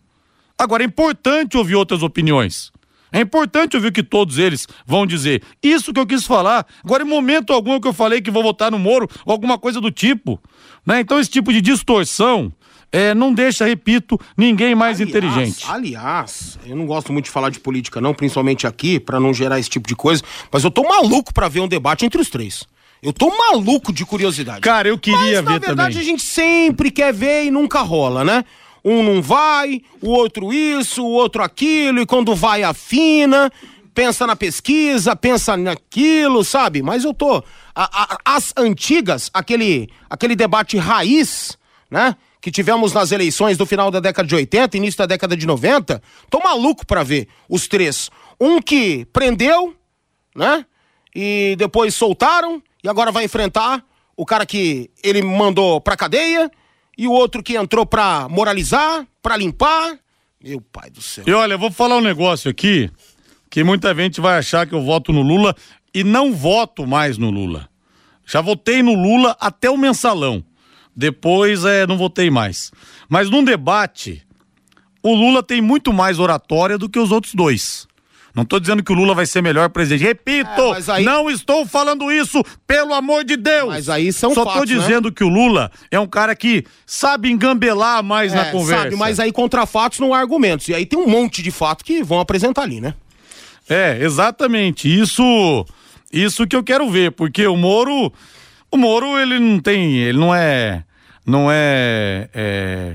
Agora, é importante ouvir outras opiniões. É importante ouvir o que todos eles vão dizer. Isso que eu quis falar. Agora, em momento algum que eu falei que vou votar no Moro ou alguma coisa do tipo. Né? Então, esse tipo de distorção é, não deixa, repito, ninguém mais inteligente. Aliás, eu não gosto muito de falar de política, não, principalmente aqui, pra não gerar esse tipo de coisa, mas eu tô maluco pra ver um debate entre os três. Eu tô maluco de curiosidade. Cara, eu queria mas, na ver verdade, também. a gente sempre quer ver e nunca rola, né? Um não vai, o outro isso, o outro aquilo, e quando vai afina, pensa na pesquisa, pensa naquilo, sabe? Mas eu tô. a- a- as antigas, aquele, aquele debate raiz, né? Que tivemos nas eleições do final da década de 80, início da década de 90, tô maluco pra ver os três. Um que prendeu, né? E depois soltaram e agora vai enfrentar o cara que ele mandou pra cadeia e o outro que entrou pra moralizar, pra limpar. Meu pai do céu. E olha, eu vou falar um negócio aqui que muita gente vai achar que eu voto no Lula e não voto mais no Lula. Já votei no Lula até o mensalão. Depois é, não votei mais. Mas num debate, o Lula tem muito mais oratória do que os outros dois. Não estou dizendo que o Lula vai ser melhor presidente. Repito, É, aí- não estou falando isso, pelo amor de Deus. Mas aí são Só tô fatos, né? dizendo que o Lula é um cara que sabe engambelar mais na É, conversa. sabe, mas aí contra fatos não há argumentos. E aí tem um monte de fato que vão apresentar ali, né? É, exatamente. Isso isso que eu quero ver, porque o Moro, o Moro ele não tem, ele não é não é, é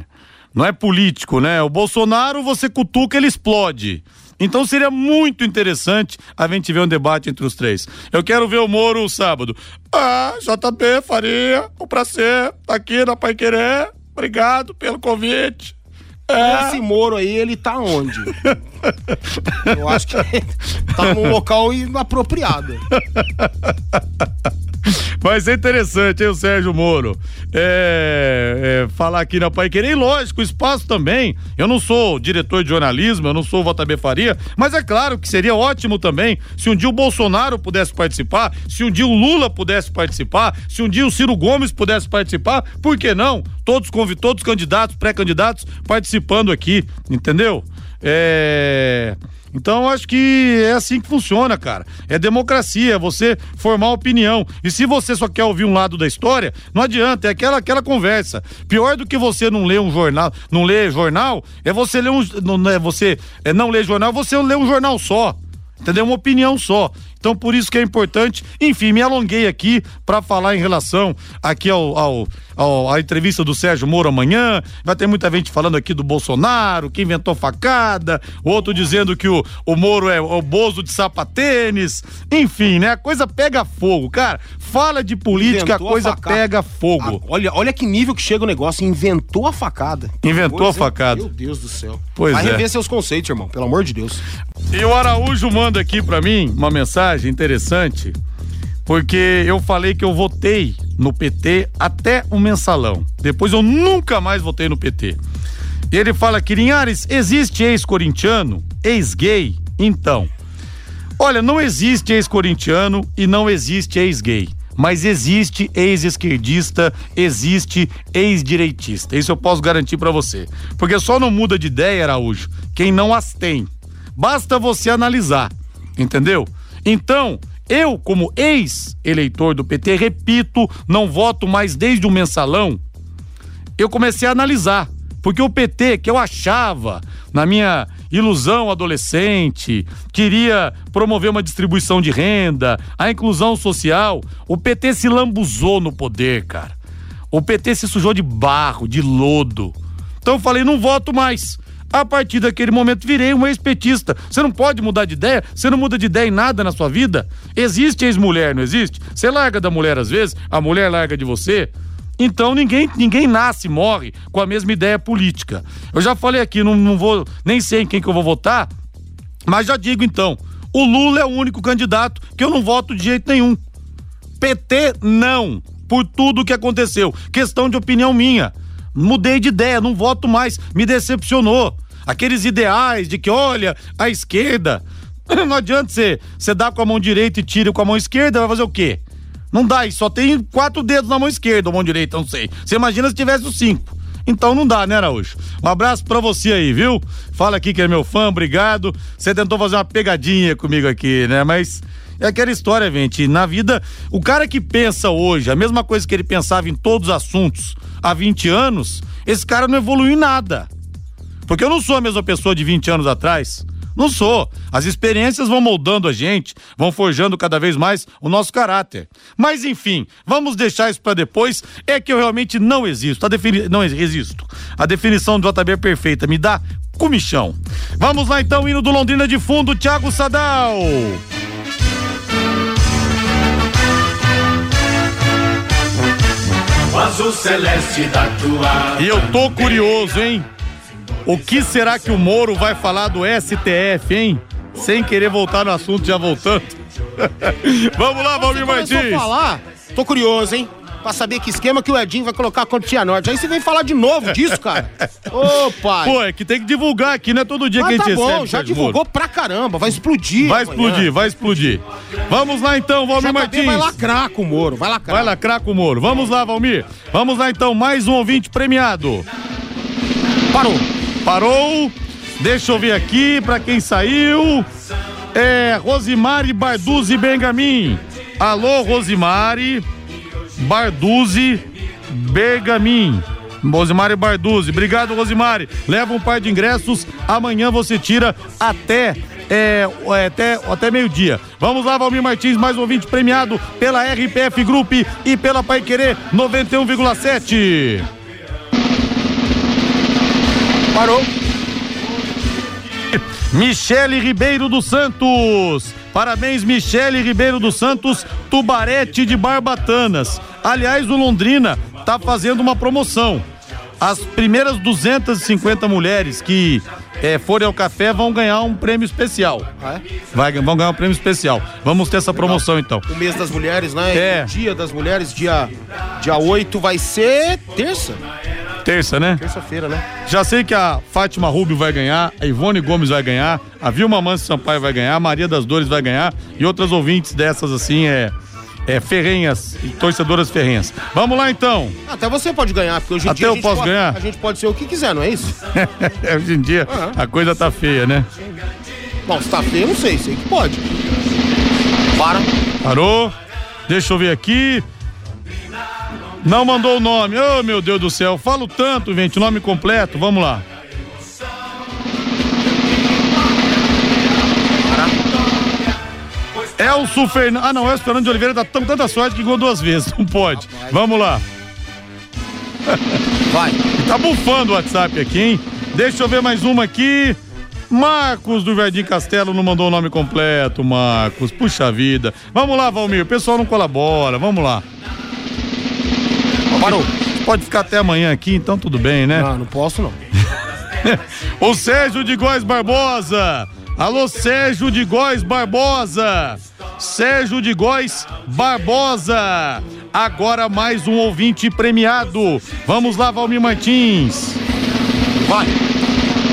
não é político, né? O Bolsonaro você cutuca, ele explode. Então seria muito interessante a gente ver um debate entre os três. Eu quero ver o Moro sábado. Ah, JB Faria, um prazer, tá aqui na Pai Querer. Obrigado pelo convite. É. Esse Moro aí, ele tá onde? [LAUGHS] Eu acho que tá num local inapropriado. [LAUGHS] Vai ser interessante, hein, o Sérgio Moro. É, é, falar aqui na Pai Querer. E lógico, espaço também. Eu não sou diretor de jornalismo, eu não sou JB Faria, mas é claro que seria ótimo também se um dia o Bolsonaro pudesse participar, se um dia o Lula pudesse participar, se um dia o Ciro Gomes pudesse participar, por que não? Todos, todos candidatos, pré-candidatos participando aqui, entendeu? É. Então acho que é assim que funciona, cara. É democracia, é você formar opinião. E se você só quer ouvir um lado da história, não adianta, é aquela aquela conversa. Pior do que você não ler um jornal, não ler jornal, é você ler um não é você é não ler jornal, você ler um jornal só. Entendeu? Uma opinião só. Então, por isso que é importante. Enfim, me alonguei aqui para falar em relação aqui ao, ao, a entrevista do Sérgio Moro amanhã. Vai ter muita gente falando aqui do Bolsonaro, que inventou facada, outro dizendo que o, o Moro é o Bozo de sapatênis. Enfim, né? A coisa pega fogo. Cara, fala de política, Inventou a coisa facada. pega fogo. Ah, olha, olha que nível que chega o negócio. Inventou a facada. Inventou a facada. Meu Deus do céu. Pois Vai é. rever seus conceitos, irmão. Pelo amor de Deus. E o Araújo manda aqui pra mim uma mensagem interessante, porque eu falei que eu votei no PT até o mensalão. Depois eu nunca mais votei no PT. E ele fala que Linhares, existe ex-corintiano, ex-gay? Então, olha, não existe ex-corintiano e não existe ex-gay. Mas existe ex-esquerdista, existe ex-direitista. Isso eu posso garantir pra você. Porque só não muda de ideia, Araújo, quem não as tem. Basta você analisar, entendeu? Então, eu, como ex-eleitor do PT, repito, não voto mais desde o mensalão. Eu comecei a analisar. Porque o PT, que eu achava, na minha ilusão adolescente, queria promover uma distribuição de renda, a inclusão social, o PT se lambuzou no poder, cara. O PT se sujou de barro, de lodo. Então eu falei, não voto mais. A partir daquele momento virei um ex-petista. Você não pode mudar de ideia? Você não muda de ideia em nada na sua vida? Existe ex-mulher, não existe? Você larga da mulher às vezes, a mulher larga de você. Então ninguém, ninguém nasce morre com a mesma ideia política. Eu já falei aqui, não, não vou, nem sei em quem que eu vou votar, mas já digo então, o Lula é o único candidato que eu não voto de jeito nenhum. PT não, por tudo que aconteceu. Questão de opinião minha. Mudei de ideia, não voto mais, me decepcionou. Aqueles ideais de que, olha, a esquerda. [CLEARS THROAT] Não adianta você, você dar com a mão direita e tira com a mão esquerda, vai fazer o quê? Não dá, e só tem quatro dedos na mão esquerda ou mão direita, não sei. Você imagina se tivesse os cinco. Então não dá, né, Araújo? Um abraço pra você aí, viu? Fala aqui que é meu fã, obrigado. Você tentou fazer uma pegadinha comigo aqui, né? Mas é aquela história, gente. Na vida, o cara que pensa hoje a mesma coisa que ele pensava em todos os assuntos há 20 anos, esse cara não evoluiu em nada. Porque eu não sou a mesma pessoa de 20 anos atrás. Não sou. As experiências vão moldando a gente, vão forjando cada vez mais o nosso caráter. Mas enfim, vamos deixar isso para depois. É que eu realmente não existo. A defini... Não existo. A definição do JB é perfeita. Me dá comichão. Vamos lá então, hino do Londrina de fundo, Thiago Sadal. Azul celeste da tua E eu tô curioso, hein? O que será que o Moro vai falar do STF, hein? Sem querer voltar no assunto, já voltando. [LAUGHS] Vamos lá, Valmir Martins. falar, tô curioso, hein? Pra saber que esquema que o Edinho vai colocar contra o Cianorte. Aí você vem falar de novo disso, cara. Ô, pai. Pô, é que tem que divulgar aqui, não é todo dia que a Mas gente tá bom, recebe. já divulgou Moro. pra caramba. Vai explodir. Vai amanhã. explodir, vai explodir. Vamos lá então, Valmir Martins. vai lacrar com o Moro, vai lacrar. Vai lacrar com o Moro. Vamos lá, Valmir. Vamos lá então, mais um ouvinte premiado. Parou. Parou. Deixa eu ver aqui pra quem saiu. É Rosimari Barduzzi Bergamin. Alô, Rosimari Barduzzi Bergamin. Rosimari Barduzzi. Obrigado, Rosimari. Leva um par de ingressos. Amanhã você tira até. é, é, até, até meio-dia. Vamos lá, Valmir Martins, mais um ouvinte premiado pela RPF Group e pela Pai Querer 91,7. Parou. Michele Ribeiro dos Santos. Parabéns, Michele Ribeiro dos Santos, Tubarete de Barbatanas. Aliás, o Londrina tá fazendo uma promoção. As primeiras 250 mulheres que eh, forem ao café vão ganhar um prêmio especial. Ah, é? Vai, vão ganhar um prêmio especial. Vamos ter essa promoção então. O mês das mulheres, né? É. O dia das mulheres, dia, dia 8, vai ser terça. Terça, né? Terça-feira, né? Já sei que a Fátima Rubio vai ganhar, a Ivone Gomes vai ganhar, a Vilma Manso Sampaio vai ganhar, a Maria das Dores vai ganhar e outras ouvintes dessas assim, é, é ferrenhas e torcedoras ferrenhas. Vamos lá então. Até você pode ganhar, porque hoje em Até dia a eu gente posso pode, ganhar? a gente pode ser o que quiser, não é isso? [LAUGHS] Hoje em dia a coisa tá feia, né? Bom, se tá feio, eu não sei, sei que pode. Para. Parou? Deixa eu ver aqui. Não mandou o nome. Oh, meu Deus do céu. Falo tanto, gente. Nome completo. Vamos lá. Elso Fernandes. Ah, não. Elso Fernandes de Oliveira tá tão tanta sorte que ganhou duas vezes. Não pode. Vamos lá. Vai. [LAUGHS] Tá bufando o WhatsApp aqui, hein? Deixa eu ver mais uma aqui. Marcos do Jardim Castelo não mandou o nome completo, Marcos. Puxa vida. Vamos lá, Valmir. O pessoal não colabora. Vamos lá. Parou. Pode ficar até amanhã aqui, então tudo bem, né? Não, não posso não. [LAUGHS] o Sérgio de Góes Barbosa. Alô, Sérgio de Góes Barbosa. Sérgio de Góes Barbosa. Agora mais um ouvinte premiado. Vamos lá, Valmir Martins. Vai.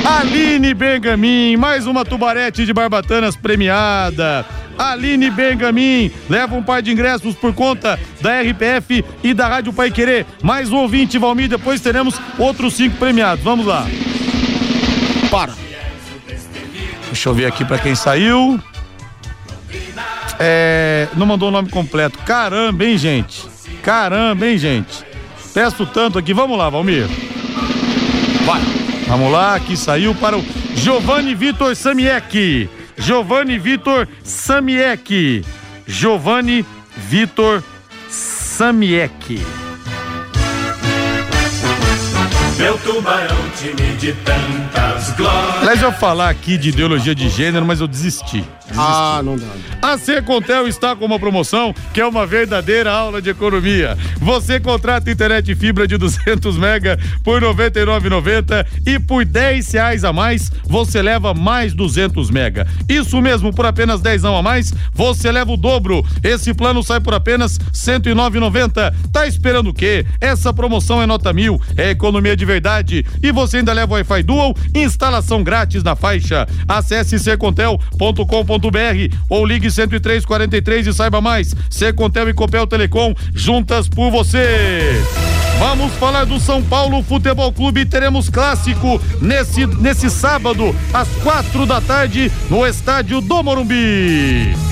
Aline Bengamin, mais uma tubarete de Barbatanas premiada. Aline Bengamin leva um par de ingressos por conta da RPF e da Rádio Pai Querer. Mais um ouvinte, Valmir, depois teremos outros cinco premiados. Vamos lá. Para. Deixa eu ver aqui para quem saiu. É, não mandou o nome completo. Caramba, hein, gente? Caramba, hein, gente? Peço tanto aqui. Vamos lá, Valmir. Vai. Vamos lá, aqui saiu para o Giovanni Vitor Samiek. Giovanni Vitor Samiek. Giovanni Vitor Samiek. Meu tubarão time de tantas glórias. Aliás, eu falar aqui de ideologia de gênero, mas eu desisti. Ah, não dá. A Secontel está com uma promoção que é uma verdadeira aula de economia. Você contrata internet fibra de 200 mega por R$ 99,90 e por 10 reais a mais você leva mais 200 mega. Isso mesmo, por apenas 10 a mais você leva o dobro. Esse plano sai por apenas R$ 109,90. Tá esperando o quê? Essa promoção é nota mil, é economia de verdade e você ainda leva Wi-Fi Dual, instalação grátis na faixa. Acesse secontel.com.br ou ligue 10343 e saiba mais. Secontel e Copel Telecom, juntas por você. Vamos falar do São Paulo Futebol Clube. Teremos clássico nesse, nesse sábado, às quatro da tarde, no estádio do Morumbi.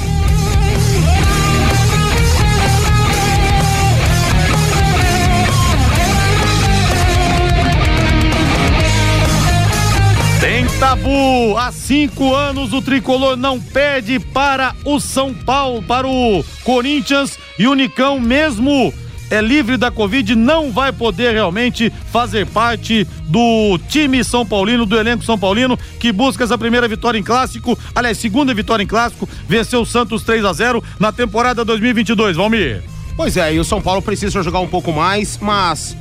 Tabu. Há cinco anos o tricolor não perde para o São Paulo, para o Corinthians e o Nicão, mesmo é livre da Covid, não vai poder realmente fazer parte do time São Paulino, do elenco São Paulino, que busca essa primeira vitória em clássico, aliás, segunda vitória em clássico, venceu o Santos 3 a 0 na temporada 2022. Valmir. Pois é, e o São Paulo precisa jogar um pouco mais, mas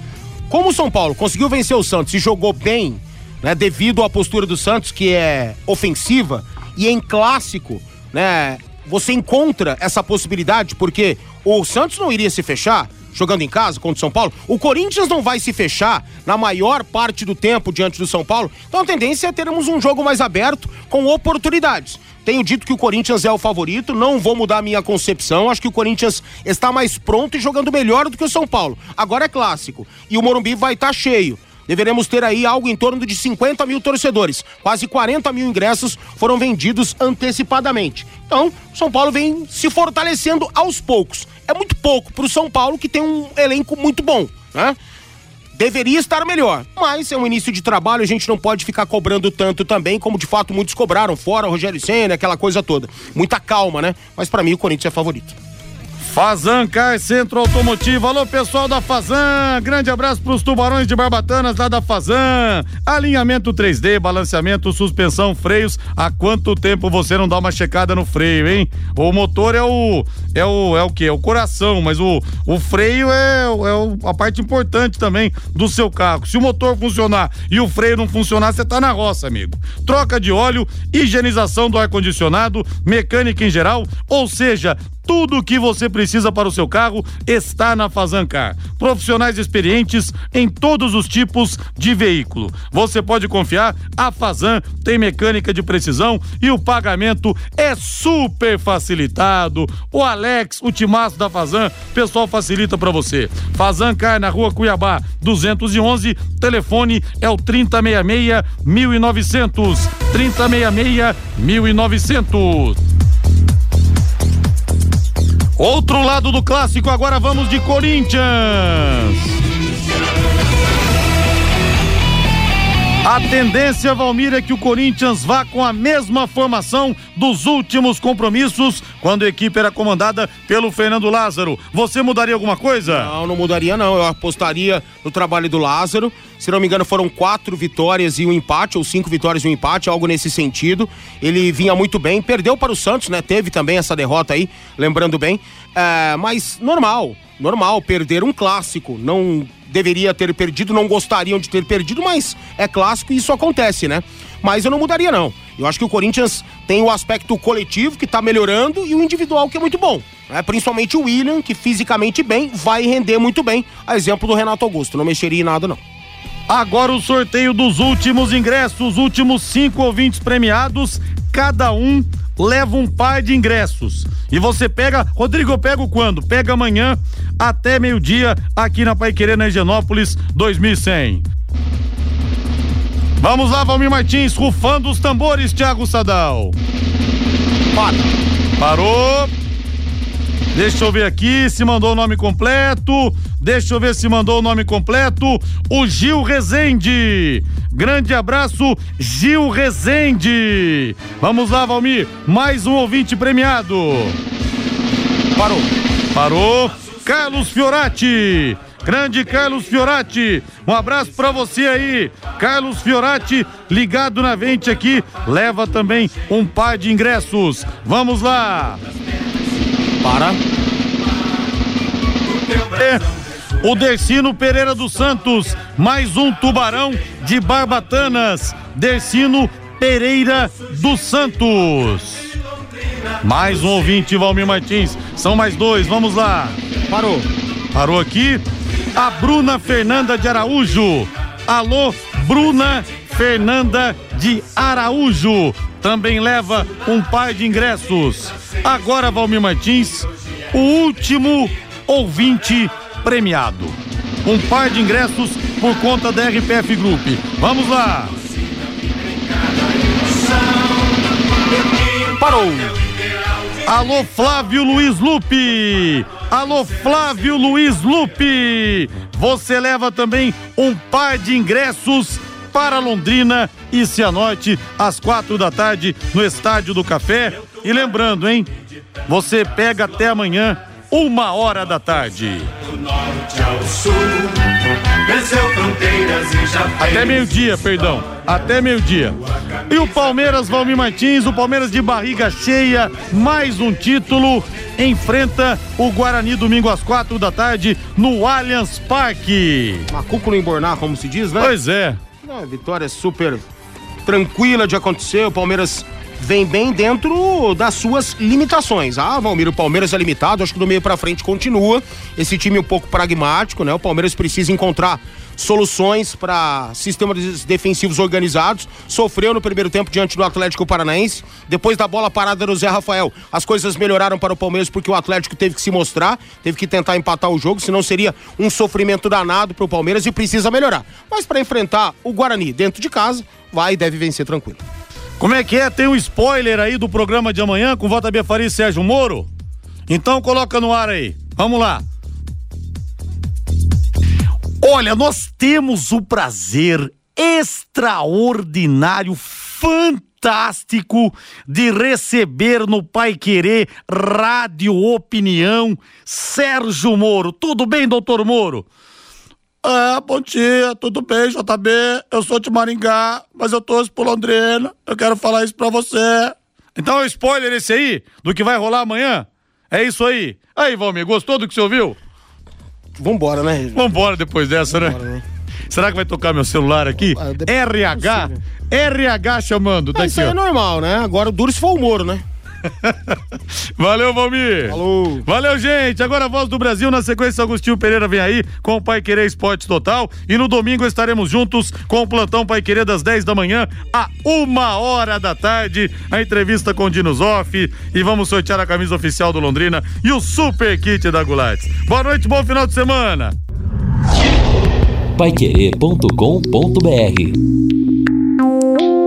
como o São Paulo conseguiu vencer o Santos e jogou bem, né, devido à postura do Santos, que é ofensiva, e em clássico, né, você encontra essa possibilidade, porque o Santos não iria se fechar jogando em casa contra o São Paulo. O Corinthians não vai se fechar na maior parte do tempo diante do São Paulo. Então a tendência é termos um jogo mais aberto com oportunidades. Tenho dito que o Corinthians é o favorito, não vou mudar a minha concepção. Acho que o Corinthians está mais pronto e jogando melhor do que o São Paulo. Agora é clássico. E o Morumbi vai estar tá cheio deveremos ter aí algo em torno de 50 mil torcedores. Quase 40 mil ingressos foram vendidos antecipadamente. Então, São Paulo vem se fortalecendo aos poucos. É muito pouco para o São Paulo, que tem um elenco muito bom, né? Deveria estar melhor, mas é um início de trabalho, a gente não pode ficar cobrando tanto também, como de fato muitos cobraram, fora Rogério Senna, aquela coisa toda. Muita calma, né? Mas para mim o Corinthians é favorito. Fazan Car Centro Automotivo. Alô, pessoal da Fazan. Grande abraço pros tubarões de Barbatanas lá da Fazan. Alinhamento 3D, balanceamento, suspensão, freios. Há quanto tempo você não dá uma checada no freio, hein? O motor é o é o é o que? É o coração, mas o, o freio é, é a parte importante também do seu carro. Se o motor funcionar e o freio não funcionar, você tá na roça, amigo. Troca de óleo, higienização do ar condicionado, mecânica em geral, ou seja, tudo o que você precisa para o seu carro está na Fazancar. Profissionais experientes em todos os tipos de veículo. Você pode confiar, a Fazan tem mecânica de precisão e o pagamento é super facilitado. O Alex, o timaço da Fazan, pessoal facilita para você. Fazancar na rua Cuiabá, 211, telefone é o 3066 1900. 3066 1900. Outro lado do clássico, agora vamos de Corinthians. A tendência, Valmir, é que o Corinthians vá com a mesma formação dos últimos compromissos, quando a equipe era comandada pelo Fernando Lázaro. Você mudaria alguma coisa? Não, não mudaria não. Eu apostaria no trabalho do Lázaro. Se não me engano, foram quatro vitórias e um empate, ou cinco vitórias e um empate, algo nesse sentido. Ele vinha muito bem, perdeu para o Santos, né? Teve também essa derrota aí, lembrando bem. É, mas normal, normal, perder um clássico. Não deveria ter perdido, não gostariam de ter perdido, mas é clássico e isso acontece, né? Mas eu não mudaria, não. Eu acho que o Corinthians tem o aspecto coletivo que tá melhorando e o individual que é muito bom. Né? Principalmente o William, que fisicamente bem, vai render muito bem. A exemplo do Renato Augusto. Não mexeria em nada, não. Agora o sorteio dos últimos ingressos, últimos cinco ouvintes premiados, cada um leva um par de ingressos. E você pega, Rodrigo, eu pego quando? Pega amanhã até meio-dia aqui na Paiquerê, na Higienópolis 2100. Vamos lá, Valmir Martins, rufando os tambores, Thiago Sadal. Para. Parou. Deixa eu ver aqui se mandou o nome completo. Deixa eu ver se mandou o nome completo. O Gil Rezende. Grande abraço, Gil Rezende. Vamos lá, Valmir. Mais um ouvinte premiado. Parou. Parou. Carlos Fiorati. Grande Carlos Fiorati, um abraço para você aí. Carlos Fiorati, ligado na vente aqui, leva também um par de ingressos. Vamos lá. Para. É, o Dercino Pereira dos Santos, mais um tubarão de Barbatanas. Dercino Pereira dos Santos. Mais um ouvinte, Valmir Martins. São mais dois, vamos lá. Parou. Parou aqui. A Bruna Fernanda de Araújo. Alô, Bruna Fernanda de Araújo. Também leva um par de ingressos. Agora, Valmir Martins, o último ouvinte premiado. Um par de ingressos por conta da RPF Group. Vamos lá. Parou. Alô, Flávio Luiz Lupe. Alô, Flávio Luiz Lupe. Você leva também um par de ingressos para Londrina e Cianorte às quatro da tarde no Estádio do Café. E lembrando, hein? Você pega até amanhã, uma hora da tarde. Até meio-dia, perdão. Até meio-dia. E o Palmeiras, Valmir Martins, o Palmeiras de barriga cheia, mais um título, enfrenta o Guarani domingo às quatro da tarde no Allianz Parque. Macuco no embornar, como se diz, né? Pois é. É, vitória super tranquila de acontecer. O Palmeiras vem bem dentro das suas limitações. Ah, Valmir, o Palmeiras é limitado, acho que do meio pra frente continua. Esse time um pouco pragmático, né? O Palmeiras precisa encontrar soluções para sistemas defensivos organizados. Sofreu no primeiro tempo diante do Atlético Paranaense. Depois da bola parada do Zé Rafael, as coisas melhoraram para o Palmeiras porque o Atlético teve que se mostrar, teve que tentar empatar o jogo, senão seria um sofrimento danado para o Palmeiras e precisa melhorar. Mas para enfrentar o Guarani dentro de casa, vai e deve vencer tranquilo. Como é que é? Tem um spoiler aí do programa de amanhã com Vota Faria e Sérgio Moro? Então coloca no ar aí. Vamos lá. Olha, nós temos o prazer extraordinário, fantástico de receber no Pai Querer Rádio Opinião Sérgio Moro. Tudo bem, doutor Moro? É, bom dia, tudo bem, JB? Eu sou de Maringá, mas eu torço por Londrina. Eu quero falar isso pra você. Então é um spoiler esse aí do que vai rolar amanhã? É isso aí. Aí, Valmir, gostou do que você ouviu? Vambora, né? Vambora depois dessa, né? Vambora, né? Será que vai tocar meu celular aqui? Ah, RH? possível. RH chamando. Tá Ah, aqui, isso aí é normal, né? Agora o duro se for o Moro, né? [LAUGHS] Valeu, Valmir. Falou. Valeu, gente. Agora a voz do Brasil, na sequência, Agostinho Pereira vem aí com o Pai Querer Esporte Total. E no domingo estaremos juntos com o plantão Pai Querer das 10 da manhã a uma hora da tarde. A entrevista com o Dino Zoff. E vamos sortear a camisa oficial do Londrina e o super kit da Gulates. Boa noite, bom final de semana. Paiquerê.com.br